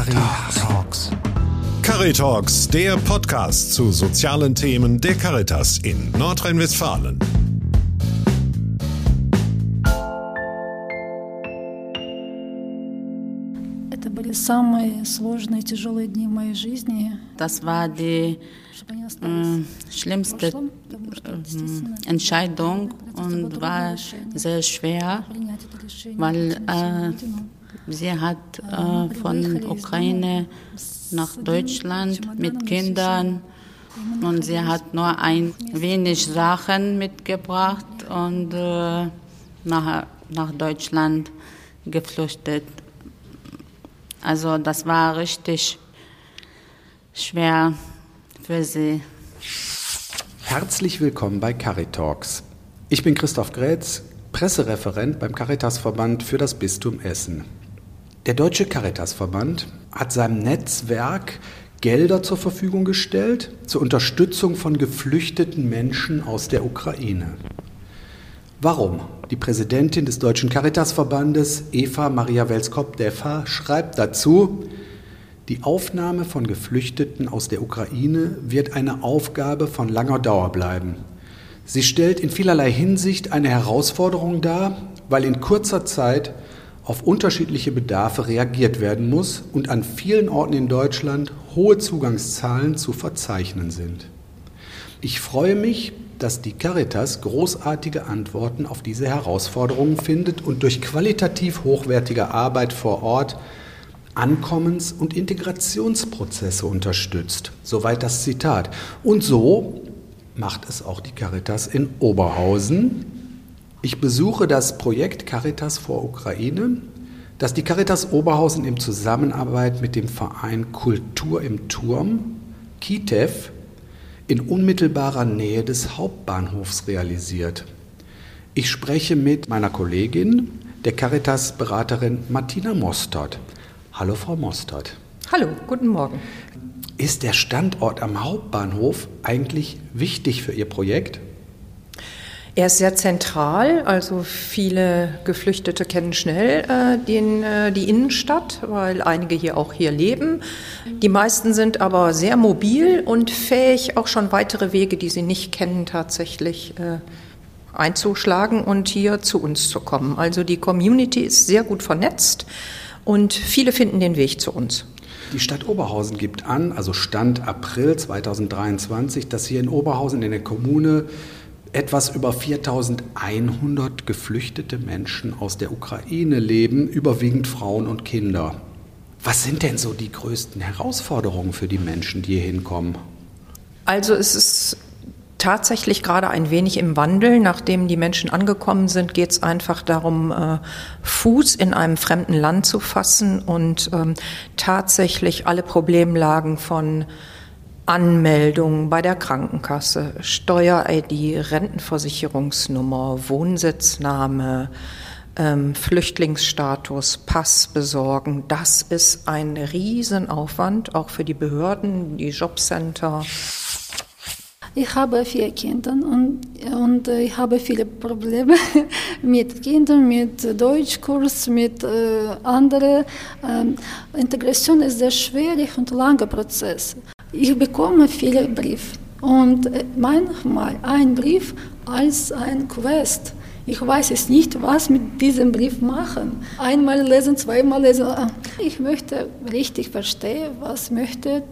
Caritalks. Caritalks, der Podcast zu sozialen Themen der Caritas in Nordrhein-Westfalen. Das war die äh, schlimmste äh, Entscheidung und war sehr schwer, weil äh, sie hat äh, von Ukraine nach Deutschland mit Kindern und sie hat nur ein wenig Sachen mitgebracht und äh, nach, nach Deutschland geflüchtet. Also das war richtig schwer für sie. Herzlich willkommen bei Caritalks. Ich bin Christoph Grätz, Pressereferent beim Caritasverband für das Bistum Essen. Der Deutsche Caritasverband hat seinem Netzwerk Gelder zur Verfügung gestellt zur Unterstützung von geflüchteten Menschen aus der Ukraine. Warum? Die Präsidentin des Deutschen Caritasverbandes, Eva Maria Welskop-Deffer, schreibt dazu, die Aufnahme von Geflüchteten aus der Ukraine wird eine Aufgabe von langer Dauer bleiben. Sie stellt in vielerlei Hinsicht eine Herausforderung dar, weil in kurzer Zeit auf unterschiedliche Bedarfe reagiert werden muss und an vielen Orten in Deutschland hohe Zugangszahlen zu verzeichnen sind. Ich freue mich, dass die Caritas großartige Antworten auf diese Herausforderungen findet und durch qualitativ hochwertige Arbeit vor Ort Ankommens- und Integrationsprozesse unterstützt. Soweit das Zitat. Und so macht es auch die Caritas in Oberhausen. Ich besuche das Projekt Caritas vor Ukraine, das die Caritas Oberhausen in Zusammenarbeit mit dem Verein Kultur im Turm, KITEV, in unmittelbarer Nähe des Hauptbahnhofs realisiert. Ich spreche mit meiner Kollegin, der Caritas-Beraterin Martina Mostert. Hallo, Frau Mostert. Hallo, guten Morgen. Ist der Standort am Hauptbahnhof eigentlich wichtig für Ihr Projekt? Er ist sehr zentral, also viele Geflüchtete kennen schnell äh, den, äh, die Innenstadt, weil einige hier auch hier leben. Die meisten sind aber sehr mobil und fähig, auch schon weitere Wege, die sie nicht kennen, tatsächlich äh, einzuschlagen und hier zu uns zu kommen. Also die Community ist sehr gut vernetzt und viele finden den Weg zu uns. Die Stadt Oberhausen gibt an, also Stand April 2023, dass hier in Oberhausen in der Kommune etwas über 4100 geflüchtete Menschen aus der Ukraine leben, überwiegend Frauen und Kinder. Was sind denn so die größten Herausforderungen für die Menschen, die hier hinkommen? Also es ist tatsächlich gerade ein wenig im Wandel. Nachdem die Menschen angekommen sind, geht es einfach darum, äh, Fuß in einem fremden Land zu fassen und ähm, tatsächlich alle Problemlagen von Anmeldung bei der Krankenkasse, Steuer-ID, Rentenversicherungsnummer, Wohnsitzname, ähm, Flüchtlingsstatus, Pass besorgen. Das ist ein Riesenaufwand, auch für die Behörden, die Jobcenter. Ich habe vier Kinder und, und ich habe viele Probleme mit Kindern, mit Deutschkurs, mit äh, anderen. Ähm, Integration ist sehr schwierig und langer Prozess. Ich bekomme viele Briefe und äh, manchmal ein Brief als ein Quest. Ich weiß es nicht, was mit diesem Brief machen. Einmal lesen, zweimal lesen. Ich möchte richtig verstehen, was möchte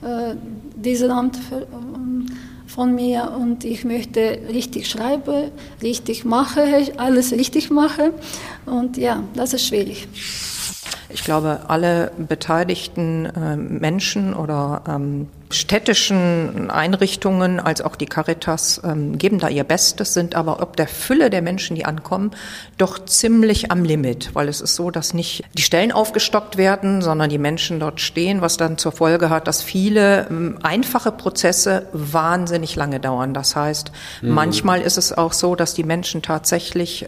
äh, dieses Amt für, ähm, von mir und ich möchte richtig schreiben, richtig machen, alles richtig machen. Und ja, das ist schwierig. Ich glaube, alle beteiligten äh, Menschen oder ähm, städtischen Einrichtungen als auch die Caritas ähm, geben da ihr Bestes, sind aber ob der Fülle der Menschen, die ankommen, doch ziemlich am Limit, weil es ist so, dass nicht die Stellen aufgestockt werden, sondern die Menschen dort stehen, was dann zur Folge hat, dass viele ähm, einfache Prozesse wahnsinnig lange dauern. Das heißt, mhm. manchmal ist es auch so, dass die Menschen tatsächlich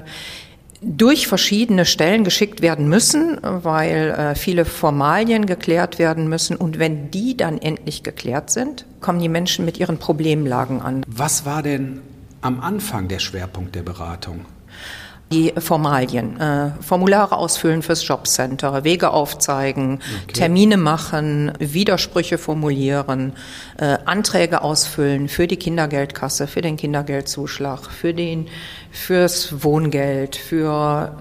durch verschiedene Stellen geschickt werden müssen, weil äh, viele Formalien geklärt werden müssen. Und wenn die dann endlich geklärt sind, kommen die Menschen mit ihren Problemlagen an. Was war denn am Anfang der Schwerpunkt der Beratung? Die Formalien, äh, Formulare ausfüllen fürs Jobcenter, Wege aufzeigen, okay. Termine machen, Widersprüche formulieren, äh, Anträge ausfüllen für die Kindergeldkasse, für den Kindergeldzuschlag, für den fürs Wohngeld, für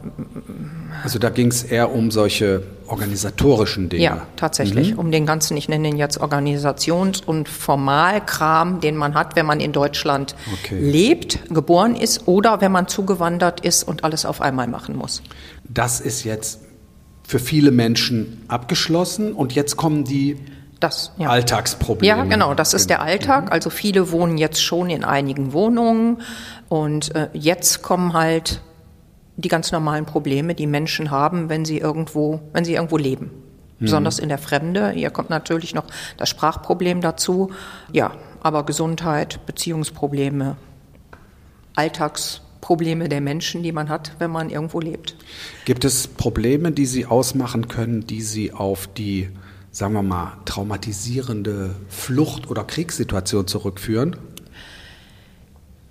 Also da ging es eher um solche organisatorischen Dinge. Ja, tatsächlich, mhm. um den ganzen, ich nenne ihn jetzt Organisations- und Formalkram, den man hat, wenn man in Deutschland okay. lebt, geboren ist oder wenn man zugewandert ist und alles auf einmal machen muss. Das ist jetzt für viele Menschen abgeschlossen und jetzt kommen die das, ja. Alltagsprobleme. Ja, genau, das ist der Alltag. Mhm. Also viele wohnen jetzt schon in einigen Wohnungen und äh, jetzt kommen halt die ganz normalen Probleme, die Menschen haben, wenn sie irgendwo, wenn sie irgendwo leben. Mhm. Besonders in der Fremde. Hier kommt natürlich noch das Sprachproblem dazu. Ja, aber Gesundheit, Beziehungsprobleme, Alltagsprobleme der Menschen, die man hat, wenn man irgendwo lebt. Gibt es Probleme, die Sie ausmachen können, die Sie auf die, sagen wir mal, traumatisierende Flucht- oder Kriegssituation zurückführen?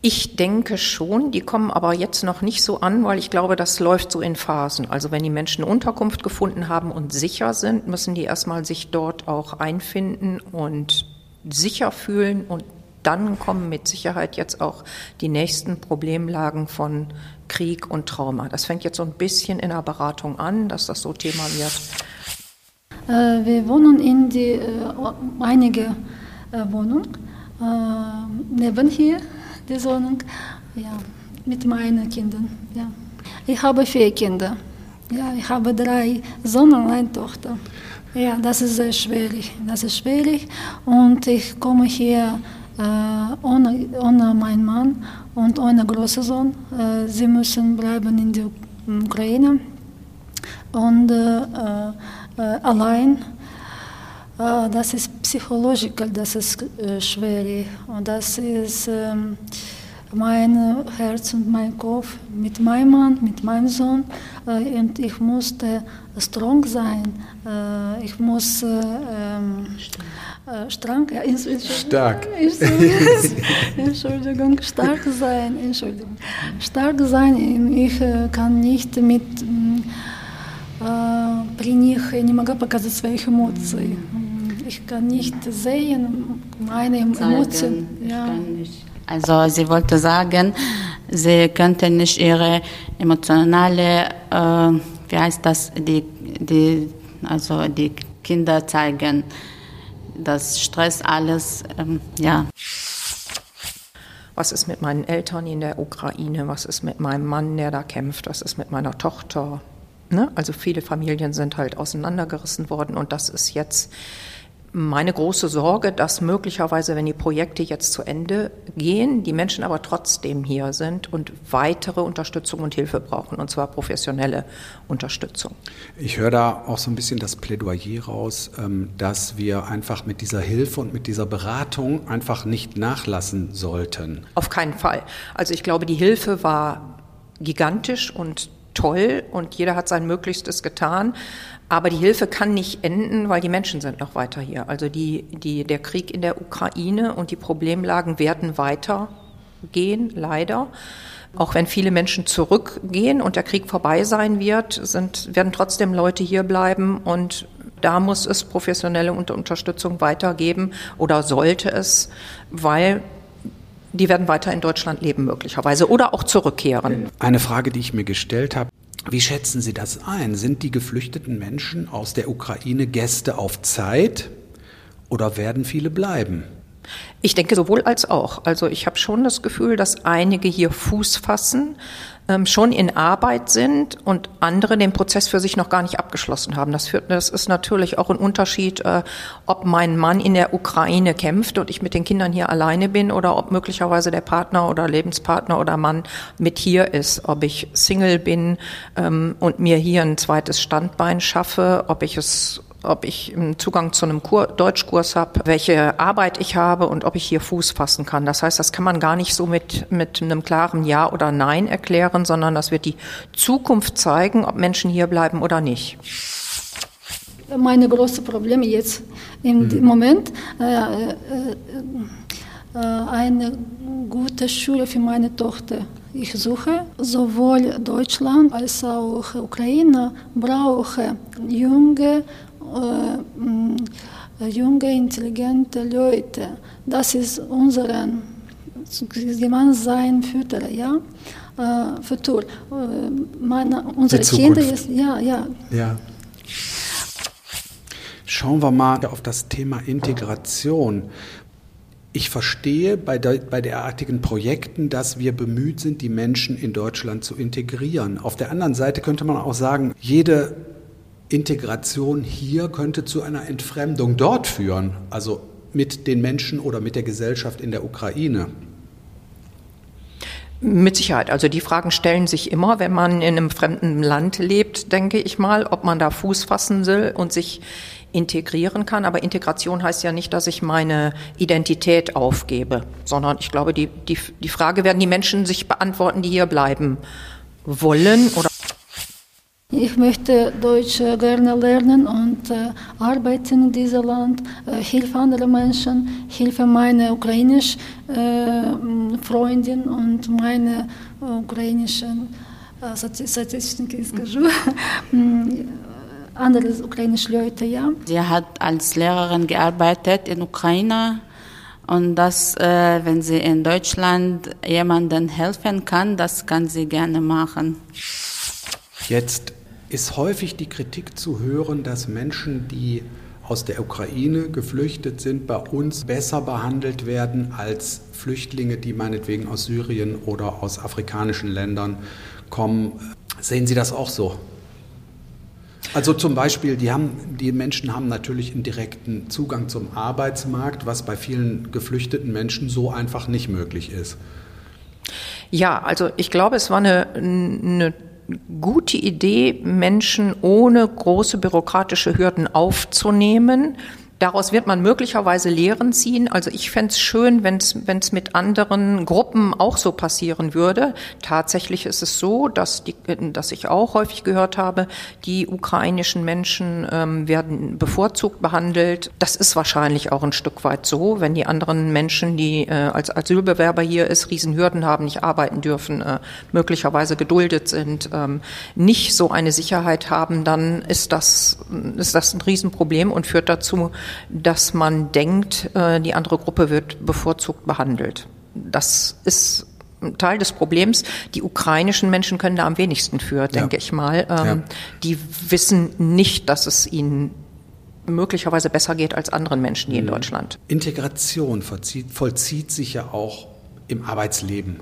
Ich denke schon, die kommen aber jetzt noch nicht so an, weil ich glaube, das läuft so in Phasen. Also wenn die Menschen Unterkunft gefunden haben und sicher sind, müssen die erstmal sich dort auch einfinden und sicher fühlen und dann kommen mit Sicherheit jetzt auch die nächsten Problemlagen von Krieg und Trauma. Das fängt jetzt so ein bisschen in der Beratung an, dass das so Thema wird. Äh, wir wohnen in die äh, einige äh, Wohnungen neben hier die Wohnung, ja, mit meinen Kindern. Ja. Ich habe vier Kinder. Ja, ich habe drei Söhne und eine Tochter. Ja, das ist sehr schwierig. Das ist schwierig und ich komme hier äh, ohne, ohne meinen Mann und ohne großen Sohn. Äh, sie müssen bleiben in der Ukraine und äh, äh allein. Äh, das ist psychologisch, das ist äh, schwierig und das ist ähm, mein Herz und mein Kopf mit meinem Mann, mit meinem Sohn äh, und ich musste strong sein. ich muss ähm, stark, stark. Entschuldigung, stark sein, Entschuldigung, stark sein. Ich kann nicht mit при них я не могла показать своих эмоций. Ich kann nicht sehen meine Emotionen. Ja. Also sie wollte sagen, sie könnte nicht ihre emotionale, äh, wie heißt das, die, die, also die Kinder zeigen. Das Stress alles, ähm, ja. Was ist mit meinen Eltern in der Ukraine? Was ist mit meinem Mann, der da kämpft? Was ist mit meiner Tochter? Ne? Also viele Familien sind halt auseinandergerissen worden und das ist jetzt meine große Sorge, dass möglicherweise, wenn die Projekte jetzt zu Ende gehen, die Menschen aber trotzdem hier sind und weitere Unterstützung und Hilfe brauchen, und zwar professionelle Unterstützung. Ich höre da auch so ein bisschen das Plädoyer raus, ähm, dass wir einfach mit dieser Hilfe und mit dieser Beratung einfach nicht nachlassen sollten. Auf keinen Fall. Also ich glaube, die Hilfe war gigantisch und toll und jeder hat sein Möglichstes getan. Aber die Hilfe kann nicht enden, weil die Menschen sind noch weiter hier. Also die, die, der Krieg in der Ukraine und die Problemlagen werden weitergehen, leider. Auch wenn viele Menschen zurückgehen und der Krieg vorbei sein wird, sind, werden trotzdem Leute hier bleiben und da muss es professionelle Unterstützung weitergeben oder sollte es, weil die werden weiter in Deutschland leben möglicherweise oder auch zurückkehren. Eine Frage, die ich mir gestellt habe, wie schätzen Sie das ein? Sind die geflüchteten Menschen aus der Ukraine Gäste auf Zeit oder werden viele bleiben? Ich denke sowohl als auch. Also ich habe schon das Gefühl, dass einige hier Fuß fassen, schon in Arbeit sind und andere den Prozess für sich noch gar nicht abgeschlossen haben. Das, führt, das ist natürlich auch ein Unterschied, äh, ob mein Mann in der Ukraine kämpft und ich mit den Kindern hier alleine bin oder ob möglicherweise der Partner oder Lebenspartner oder Mann mit hier ist, ob ich Single bin ähm, und mir hier ein zweites Standbein schaffe, ob ich es ob ich Zugang zu einem Kur Deutschkurs habe, welche Arbeit ich habe und ob ich hier Fuß fassen kann. Das heißt, das kann man gar nicht so mit, mit einem klaren Ja oder Nein erklären, sondern das wird die Zukunft zeigen, ob Menschen hier bleiben oder nicht. Meine große Probleme jetzt im mhm. Moment äh, äh, äh, eine gute Schule für meine Tochter ich suche. Sowohl Deutschland als auch Ukraine brauchen junge, äh, junge, intelligente Leute. Das ist unser gemeinsamen Futur, ja. Äh, Futur. Äh, meine, unsere Kinder ist, ja, ja. Ja. Schauen wir mal auf das Thema Integration. Ich verstehe bei, der, bei derartigen Projekten, dass wir bemüht sind, die Menschen in Deutschland zu integrieren. Auf der anderen Seite könnte man auch sagen, jede Integration hier könnte zu einer Entfremdung dort führen, also mit den Menschen oder mit der Gesellschaft in der Ukraine. Mit Sicherheit. Also die Fragen stellen sich immer, wenn man in einem fremden Land lebt, denke ich mal, ob man da Fuß fassen will und sich integrieren kann. Aber Integration heißt ja nicht, dass ich meine Identität aufgebe, sondern ich glaube, die, die, die Frage werden die Menschen sich beantworten, die hier bleiben wollen oder ich möchte Deutsch gerne lernen und äh, arbeiten in diesem Land, äh, helfe andere Menschen, helfe meine ukrainischen äh, Freundin und meine ukrainischen äh, Statistiken, скажу, andere ukrainische Leute, ja. Sie hat als Lehrerin gearbeitet in Ukraine und das, äh, wenn sie in Deutschland jemandem helfen kann, das kann sie gerne machen. Jetzt ist häufig die Kritik zu hören, dass Menschen, die aus der Ukraine geflüchtet sind, bei uns besser behandelt werden als Flüchtlinge, die meinetwegen aus Syrien oder aus afrikanischen Ländern kommen. Sehen Sie das auch so? Also zum Beispiel, die, haben, die Menschen haben natürlich einen direkten Zugang zum Arbeitsmarkt, was bei vielen geflüchteten Menschen so einfach nicht möglich ist. Ja, also ich glaube, es war eine, eine gute Idee, Menschen ohne große bürokratische Hürden aufzunehmen Daraus wird man möglicherweise Lehren ziehen. Also ich fände es schön, wenn es mit anderen Gruppen auch so passieren würde. Tatsächlich ist es so, dass, die, dass ich auch häufig gehört habe, die ukrainischen Menschen ähm, werden bevorzugt behandelt. Das ist wahrscheinlich auch ein Stück weit so, wenn die anderen Menschen, die äh, als Asylbewerber hier ist, Riesenhürden haben, nicht arbeiten dürfen, äh, möglicherweise geduldet sind, ähm, nicht so eine Sicherheit haben, dann ist das, ist das ein Riesenproblem und führt dazu, dass man denkt, äh, die andere Gruppe wird bevorzugt behandelt. Das ist Teil des Problems. Die ukrainischen Menschen können da am wenigsten für, denke ja. ich mal. Ähm, ja. Die wissen nicht, dass es ihnen möglicherweise besser geht als anderen Menschen hier mhm. in Deutschland. Integration vollzieht, vollzieht sich ja auch im Arbeitsleben.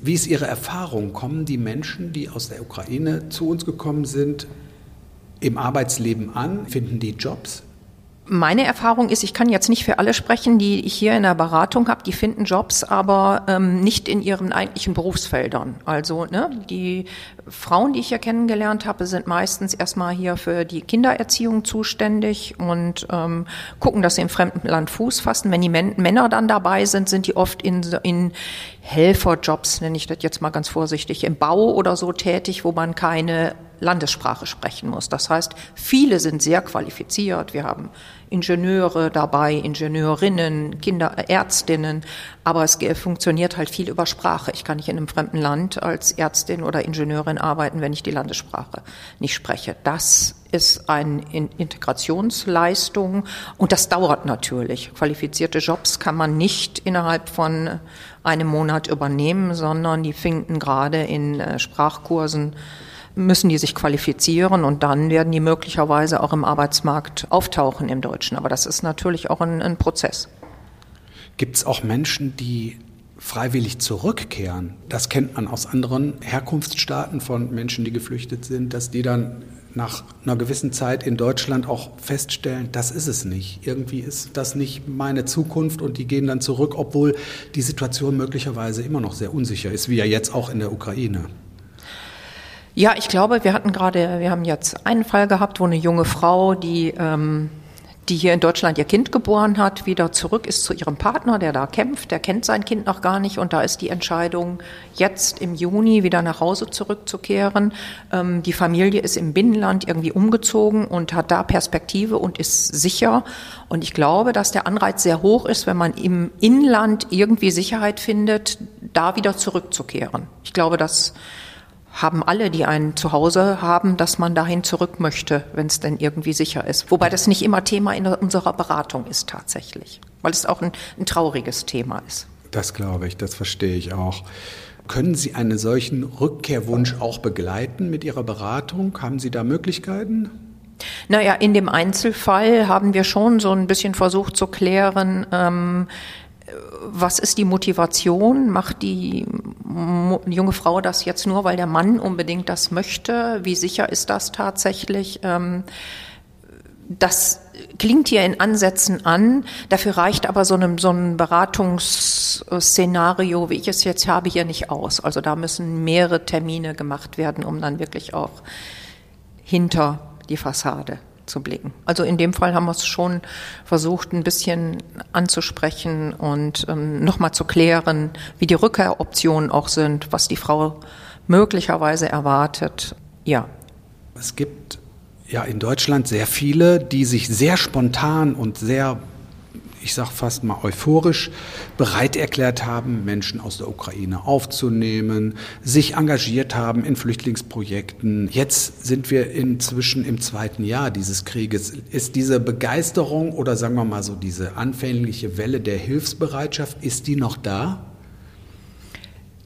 Wie ist Ihre Erfahrung? Kommen die Menschen, die aus der Ukraine zu uns gekommen sind, im Arbeitsleben an? Finden die Jobs? Meine Erfahrung ist, ich kann jetzt nicht für alle sprechen, die ich hier in der Beratung habe, die finden Jobs, aber ähm, nicht in ihren eigentlichen Berufsfeldern. Also ne, die Frauen, die ich hier kennengelernt habe, sind meistens erstmal hier für die Kindererziehung zuständig und ähm, gucken, dass sie im fremden Land Fuß fassen. Wenn die Männer dann dabei sind, sind die oft in, in Helferjobs, nenne ich das jetzt mal ganz vorsichtig, im Bau oder so tätig, wo man keine Landessprache sprechen muss. Das heißt, viele sind sehr qualifiziert. Wir haben Ingenieure dabei, Ingenieurinnen, Kinderärztinnen, aber es funktioniert halt viel über Sprache. Ich kann nicht in einem fremden Land als Ärztin oder Ingenieurin arbeiten, wenn ich die Landessprache nicht spreche. Das ist eine Integrationsleistung und das dauert natürlich. Qualifizierte Jobs kann man nicht innerhalb von einem Monat übernehmen, sondern die finden gerade in äh, Sprachkursen müssen die sich qualifizieren und dann werden die möglicherweise auch im Arbeitsmarkt auftauchen im Deutschen. Aber das ist natürlich auch ein, ein Prozess. Gibt es auch Menschen, die freiwillig zurückkehren? Das kennt man aus anderen Herkunftsstaaten von Menschen, die geflüchtet sind, dass die dann nach einer gewissen Zeit in Deutschland auch feststellen, das ist es nicht. Irgendwie ist das nicht meine Zukunft und die gehen dann zurück, obwohl die Situation möglicherweise immer noch sehr unsicher ist, wie ja jetzt auch in der Ukraine. Ja, ich glaube, wir hatten gerade, wir haben jetzt einen Fall gehabt, wo eine junge Frau, die ähm, die hier in Deutschland ihr Kind geboren hat, wieder zurück ist zu ihrem Partner, der da kämpft. Der kennt sein Kind noch gar nicht und da ist die Entscheidung, jetzt im Juni wieder nach Hause zurückzukehren. Ähm, die Familie ist im Binnenland irgendwie umgezogen und hat da Perspektive und ist sicher. Und ich glaube, dass der Anreiz sehr hoch ist, wenn man im Inland irgendwie Sicherheit findet, da wieder zurückzukehren. Ich glaube, dass haben alle, die ein Zuhause haben, dass man dahin zurück möchte, wenn es denn irgendwie sicher ist. Wobei das nicht immer Thema in unserer Beratung ist tatsächlich, weil es auch ein, ein trauriges Thema ist. Das glaube ich, das verstehe ich auch. Können Sie einen solchen Rückkehrwunsch auch begleiten mit Ihrer Beratung? Haben Sie da Möglichkeiten? Naja, in dem Einzelfall haben wir schon so ein bisschen versucht zu klären, ähm, was ist die Motivation? Macht die junge Frau das jetzt nur, weil der Mann unbedingt das möchte? Wie sicher ist das tatsächlich? Ähm, das klingt hier in Ansätzen an. Dafür reicht aber so ein, so ein Beratungsszenario, wie ich es jetzt habe, hier nicht aus. Also da müssen mehrere Termine gemacht werden, um dann wirklich auch hinter die Fassade zu blicken. Also in dem Fall haben wir es schon versucht, ein bisschen anzusprechen und ähm, nochmal zu klären, wie die Rückkehroptionen auch sind, was die Frau möglicherweise erwartet. Ja. Es gibt ja in Deutschland sehr viele, die sich sehr spontan und sehr ich sage fast mal euphorisch, bereit erklärt haben, Menschen aus der Ukraine aufzunehmen, sich engagiert haben in Flüchtlingsprojekten. Jetzt sind wir inzwischen im zweiten Jahr dieses Krieges. Ist diese Begeisterung oder sagen wir mal so diese anfängliche Welle der Hilfsbereitschaft, ist die noch da?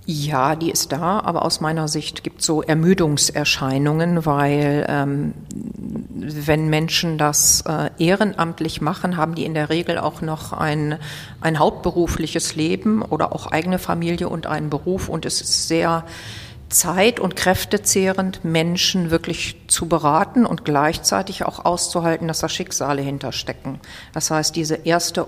Ja, die ist da, aber aus meiner Sicht gibt es so Ermüdungserscheinungen, weil ähm, wenn Menschen das äh, ehrenamtlich machen, haben die in der Regel auch noch ein, ein hauptberufliches Leben oder auch eigene Familie und einen Beruf und es ist sehr zeit- und kräftezehrend, Menschen wirklich zu beraten und gleichzeitig auch auszuhalten, dass da Schicksale hinterstecken. Das heißt, diese erste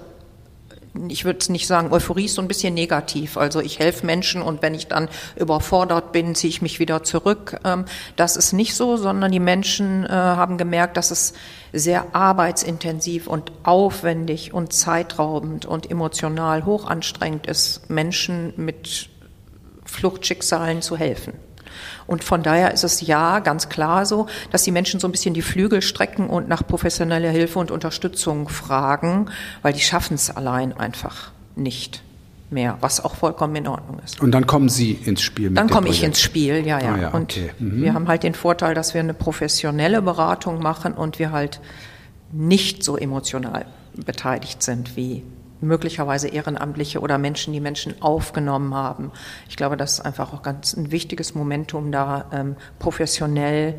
ich würde nicht sagen, Euphorie ist so ein bisschen negativ. Also ich helfe Menschen und wenn ich dann überfordert bin, ziehe ich mich wieder zurück. Ähm, das ist nicht so, sondern die Menschen äh, haben gemerkt, dass es sehr arbeitsintensiv und aufwendig und zeitraubend und emotional hochanstrengend ist, Menschen mit Fluchtschicksalen zu helfen. Und von daher ist es ja ganz klar so, dass die Menschen so ein bisschen die Flügel strecken und nach professioneller Hilfe und Unterstützung fragen, weil die schaffen es allein einfach nicht mehr, was auch vollkommen in Ordnung ist. Und dann kommen Sie ins Spiel. Mit dann komme ich ins Spiel, ja, ja. Ah, ja und okay. mhm. wir haben halt den Vorteil, dass wir eine professionelle Beratung machen und wir halt nicht so emotional beteiligt sind wie möglicherweise Ehrenamtliche oder Menschen, die Menschen aufgenommen haben. Ich glaube, das ist einfach auch ganz ein wichtiges Momentum, da ähm, professionell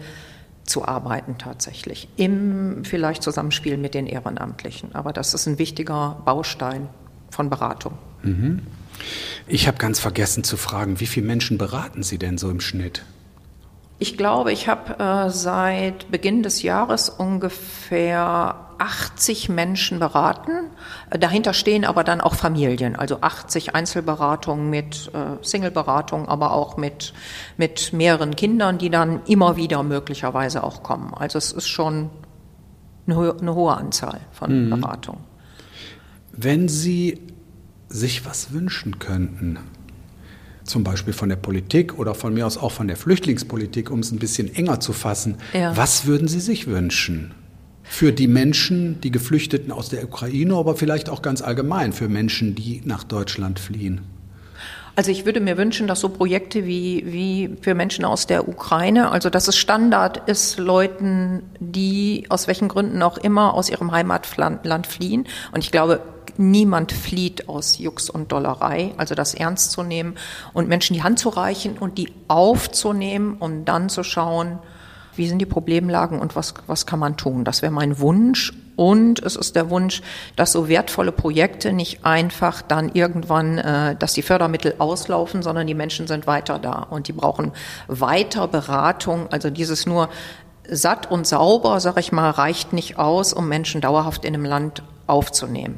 zu arbeiten tatsächlich. Im vielleicht Zusammenspiel mit den Ehrenamtlichen. Aber das ist ein wichtiger Baustein von Beratung. Mhm. Ich habe ganz vergessen zu fragen, wie viele Menschen beraten Sie denn so im Schnitt? Ich glaube, ich habe äh, seit Beginn des Jahres ungefähr 80 Menschen beraten. Äh, dahinter stehen aber dann auch Familien, also 80 Einzelberatungen mit äh, Singleberatung, aber auch mit, mit mehreren Kindern, die dann immer wieder möglicherweise auch kommen. Also es ist schon eine, ho eine hohe Anzahl von mhm. Beratungen. Wenn Sie sich was wünschen könnten, zum Beispiel von der Politik oder von mir aus auch von der Flüchtlingspolitik, um es ein bisschen enger zu fassen. Ja. Was würden Sie sich wünschen? Für die Menschen, die Geflüchteten aus der Ukraine, aber vielleicht auch ganz allgemein für Menschen, die nach Deutschland fliehen? Also ich würde mir wünschen, dass so Projekte wie, wie für Menschen aus der Ukraine, also dass es Standard ist, Leuten, die aus welchen Gründen auch immer aus ihrem Heimatland fliehen. Und ich glaube, niemand flieht aus Jux und Dollerei, also das ernst zu nehmen und Menschen die Hand zu reichen und die aufzunehmen und dann zu schauen, wie sind die Problemlagen und was, was kann man tun. Das wäre mein Wunsch. Und es ist der Wunsch, dass so wertvolle Projekte nicht einfach dann irgendwann, äh, dass die Fördermittel auslaufen, sondern die Menschen sind weiter da und die brauchen weiter Beratung. Also dieses nur satt und sauber, sag ich mal, reicht nicht aus, um Menschen dauerhaft in einem Land aufzunehmen.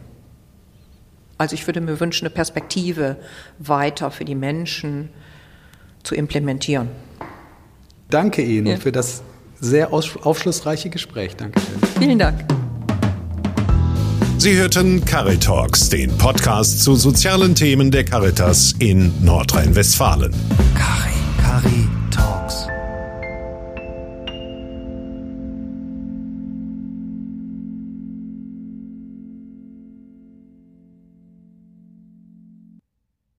Also ich würde mir wünschen, eine Perspektive weiter für die Menschen zu implementieren. Danke Ihnen ja. für das sehr aufschlussreiche Gespräch. Dankeschön. Vielen Dank. Sie hörten Caritalks, den Podcast zu sozialen Themen der Caritas in Nordrhein-Westfalen. Cari, Cari